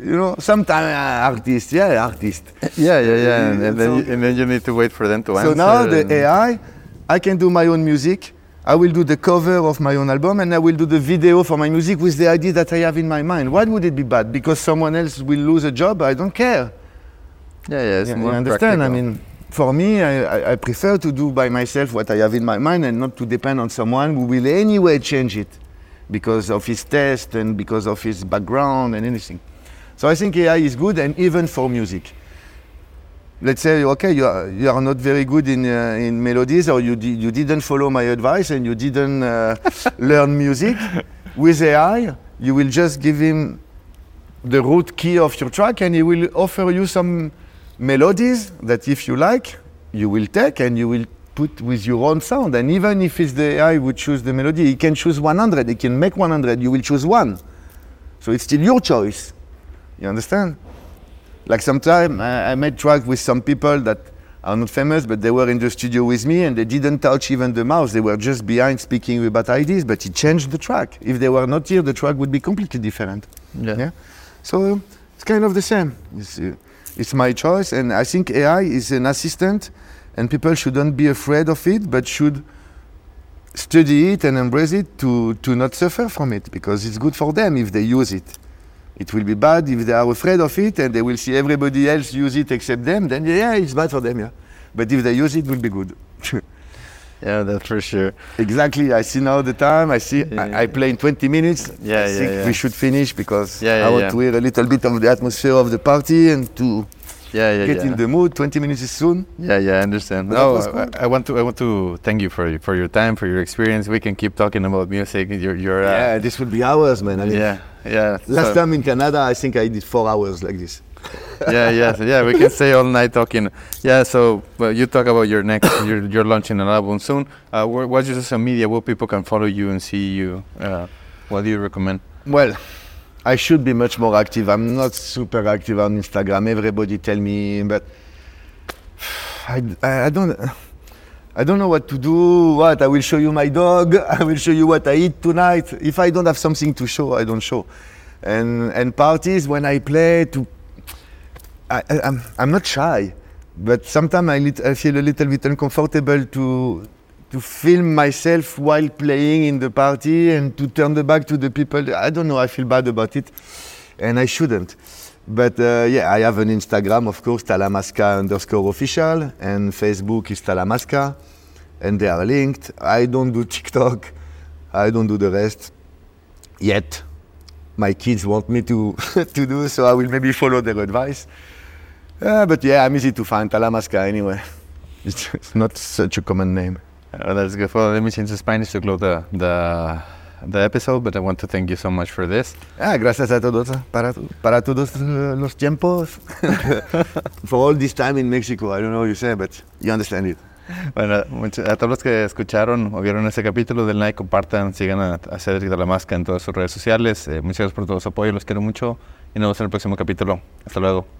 You know, sometimes uh, artist, yeah, artist. Yeah, yeah, yeah. And, and, then, So- you, and then you need to wait for them to answer. So now the AI, I can do my own music. I will do the cover of my own album and I will do the video for my music with the idea that I have in my mind. Why would it be bad? Because someone else will lose a job? I don't care. Yeah, yeah, it's You- more you understand? I mean, for me, I, I, prefer to do by myself what I have in my mind and not to depend on someone who will anyway change it because of his taste and because of his background and anything. So I think AI is good and even for music. Let's say, okay, you are, you are not very good in, uh, in melodies or you, di- you didn't follow my advice and you didn't uh, learn music. With AI, you will just give him the root key of your track and he will offer you some melodies that if you like, you will take and you will put with your own sound. And even if it's the AI who choose the melody, he can choose 100, he can make 100, you will choose one. So it's still your choice. You understand? Like sometime I, I made track with some people that are not famous, but they were in the studio with me and they didn't touch even the mouse. They were just behind speaking about ideas, but it changed the track. If they were not here, the track would be completely different. Yeah. Yeah. So it's kind of the same. It's, my choice, and I think AI is an assistant, and people shouldn't be afraid of it, but should study it and embrace it to, to not suffer from it because it's good for them if they use it. It will be bad if they are afraid of it and they will see everybody else use it except them, then yeah, it's bad for them, yeah. But if they use it, it will be good. Yeah, that's for sure. exactly, I see now the time, I see, Yeah, I, I play in 20 minutes. Yeah, I yeah, think yeah. we should finish because Yeah, I want to hear a little bit of the atmosphere of the party and to Yeah, yeah, get in the mood. 20 minutes is soon. Yeah, yeah, I understand. But No, I. I want to I want to thank you for for your time, for your experience. We can keep talking about music. You're, you're uh, yeah, this would be hours, man. I mean, yeah, yeah. last so- time in Canada, I think I did four hours like this. yeah, yeah, so yeah. We can stay all night talking. Yeah. So, well, you talk about your next. You're, you're launching an album soon. Uh, where, what's your social media? Where people can follow you and see you? Uh, what do you recommend? Well, I should be much more active. I'm not super active on Instagram. Everybody tell me, but I, I, I don't. I don't know what to do. What I will show you my dog. I will show you what I eat tonight. If I don't have something to show, I don't show. And and parties when I play to. I, I, I'm I'm not shy, but sometimes I, lit, I feel a little bit uncomfortable to to film myself while playing in the party and to turn the back to the people. I don't know. I feel bad about it, and I shouldn't. But uh, yeah, I have an Instagram, of course, Talamasca underscore official, and Facebook is Talamasca, and they are linked. I don't do TikTok. I don't do the rest yet. My kids want me to to do, so I will maybe follow their advice. Uh, but yeah, I'm easy to find Talamasca anyway. It's, it's not such a common name. Uh, that's good. Well, let me change to Spanish to close the the the episode. But I want to thank you so much for this. Ah, gracias a todos para, para todos uh, los tiempos. For all this time in Mexico, I don't know what you say, but you understand it. bueno, a todos los que escucharon o vieron ese capítulo del Nike, compartan, sigan a, a Cedric de la Máscara en todas sus redes sociales. Eh, muchas gracias por todo su apoyo, los quiero mucho y nos vemos en el próximo capítulo. Hasta luego.